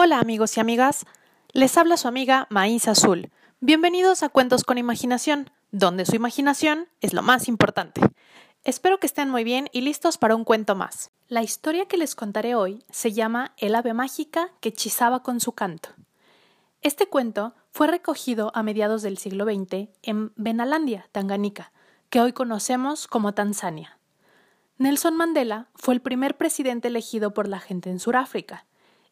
Hola amigos y amigas, les habla su amiga Maíz Azul. Bienvenidos a Cuentos con Imaginación, donde su imaginación es lo más importante. Espero que estén muy bien y listos para un cuento más. La historia que les contaré hoy se llama El ave mágica que hechizaba con su canto. Este cuento fue recogido a mediados del siglo XX en Benalandia, Tanganica, que hoy conocemos como Tanzania. Nelson Mandela fue el primer presidente elegido por la gente en Sudáfrica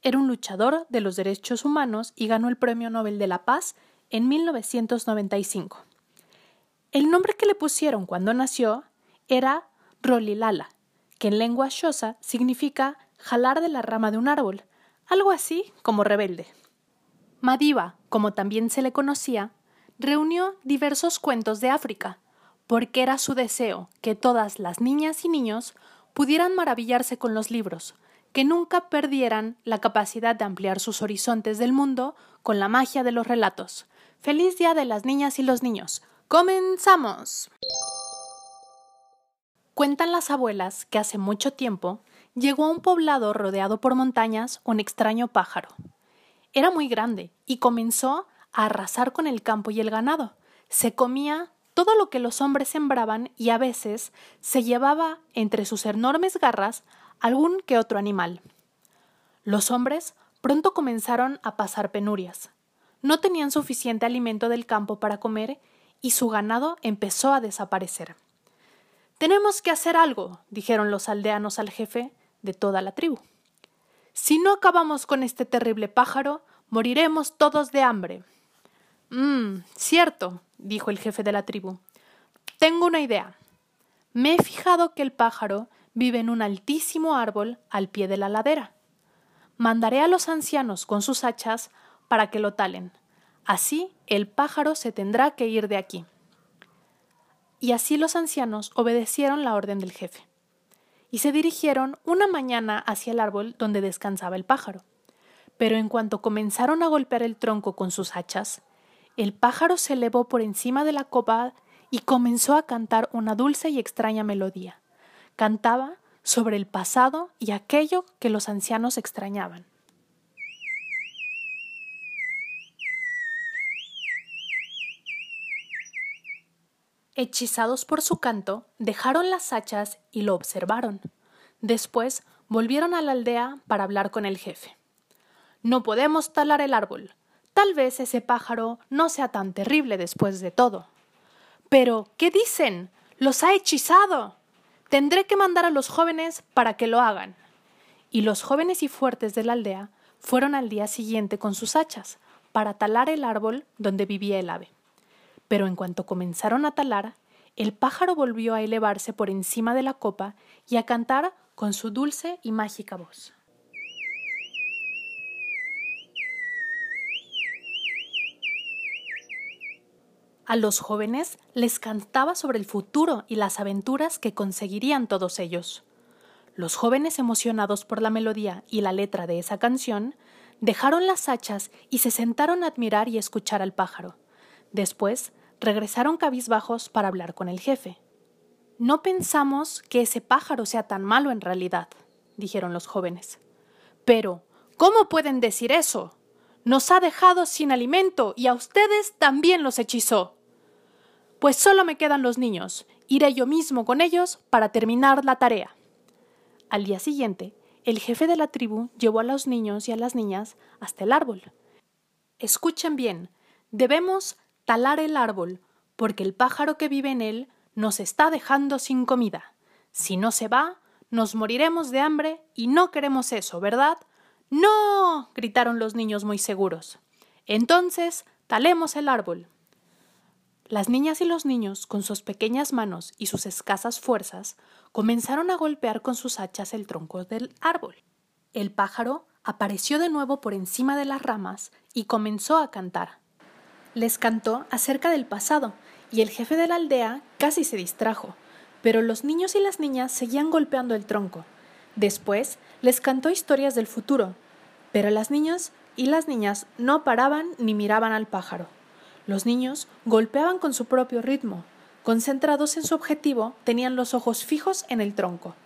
era un luchador de los derechos humanos y ganó el Premio Nobel de la Paz en 1995. El nombre que le pusieron cuando nació era Rolilala, que en lengua xosa significa jalar de la rama de un árbol, algo así como rebelde. Madiba, como también se le conocía, reunió diversos cuentos de África, porque era su deseo que todas las niñas y niños pudieran maravillarse con los libros, que nunca perdieran la capacidad de ampliar sus horizontes del mundo con la magia de los relatos. Feliz Día de las Niñas y los Niños. ¡Comenzamos! Cuentan las abuelas que hace mucho tiempo llegó a un poblado rodeado por montañas un extraño pájaro. Era muy grande y comenzó a arrasar con el campo y el ganado. Se comía todo lo que los hombres sembraban y a veces se llevaba entre sus enormes garras algún que otro animal. Los hombres pronto comenzaron a pasar penurias. No tenían suficiente alimento del campo para comer y su ganado empezó a desaparecer. Tenemos que hacer algo, dijeron los aldeanos al jefe de toda la tribu. Si no acabamos con este terrible pájaro, moriremos todos de hambre. Mmm, cierto, dijo el jefe de la tribu. Tengo una idea. Me he fijado que el pájaro vive en un altísimo árbol al pie de la ladera. Mandaré a los ancianos con sus hachas para que lo talen. Así el pájaro se tendrá que ir de aquí. Y así los ancianos obedecieron la orden del jefe. Y se dirigieron una mañana hacia el árbol donde descansaba el pájaro. Pero en cuanto comenzaron a golpear el tronco con sus hachas, el pájaro se elevó por encima de la copa y comenzó a cantar una dulce y extraña melodía cantaba sobre el pasado y aquello que los ancianos extrañaban. Hechizados por su canto, dejaron las hachas y lo observaron. Después volvieron a la aldea para hablar con el jefe. No podemos talar el árbol. Tal vez ese pájaro no sea tan terrible después de todo. Pero, ¿qué dicen? ¡Los ha hechizado! Tendré que mandar a los jóvenes para que lo hagan. Y los jóvenes y fuertes de la aldea fueron al día siguiente con sus hachas para talar el árbol donde vivía el ave. Pero en cuanto comenzaron a talar, el pájaro volvió a elevarse por encima de la copa y a cantar con su dulce y mágica voz. A los jóvenes les cantaba sobre el futuro y las aventuras que conseguirían todos ellos. Los jóvenes emocionados por la melodía y la letra de esa canción, dejaron las hachas y se sentaron a admirar y escuchar al pájaro. Después regresaron cabizbajos para hablar con el jefe. No pensamos que ese pájaro sea tan malo en realidad, dijeron los jóvenes. Pero, ¿cómo pueden decir eso? Nos ha dejado sin alimento y a ustedes también los hechizó. Pues solo me quedan los niños. Iré yo mismo con ellos para terminar la tarea. Al día siguiente, el jefe de la tribu llevó a los niños y a las niñas hasta el árbol. Escuchen bien, debemos talar el árbol, porque el pájaro que vive en él nos está dejando sin comida. Si no se va, nos moriremos de hambre y no queremos eso, ¿verdad? No. gritaron los niños muy seguros. Entonces, talemos el árbol. Las niñas y los niños, con sus pequeñas manos y sus escasas fuerzas, comenzaron a golpear con sus hachas el tronco del árbol. El pájaro apareció de nuevo por encima de las ramas y comenzó a cantar. Les cantó acerca del pasado, y el jefe de la aldea casi se distrajo, pero los niños y las niñas seguían golpeando el tronco. Después les cantó historias del futuro, pero las niñas y las niñas no paraban ni miraban al pájaro. Los niños golpeaban con su propio ritmo. Concentrados en su objetivo, tenían los ojos fijos en el tronco.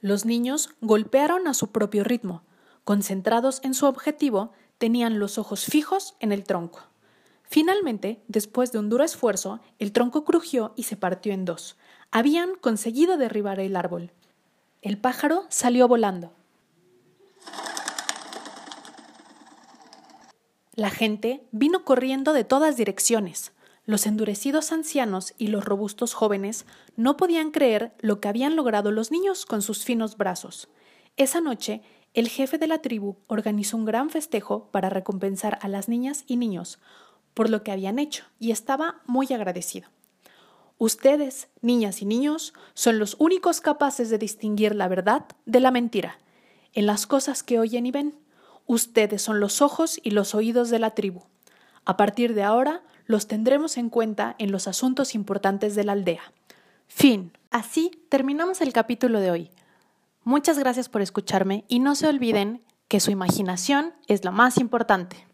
Los niños golpearon a su propio ritmo. Concentrados en su objetivo, tenían los ojos fijos en el tronco. Finalmente, después de un duro esfuerzo, el tronco crujió y se partió en dos. Habían conseguido derribar el árbol. El pájaro salió volando. La gente vino corriendo de todas direcciones. Los endurecidos ancianos y los robustos jóvenes no podían creer lo que habían logrado los niños con sus finos brazos. Esa noche, el jefe de la tribu organizó un gran festejo para recompensar a las niñas y niños por lo que habían hecho y estaba muy agradecido. Ustedes, niñas y niños, son los únicos capaces de distinguir la verdad de la mentira. En las cosas que oyen y ven, ustedes son los ojos y los oídos de la tribu. A partir de ahora, los tendremos en cuenta en los asuntos importantes de la aldea. Fin. Así terminamos el capítulo de hoy. Muchas gracias por escucharme y no se olviden que su imaginación es lo más importante.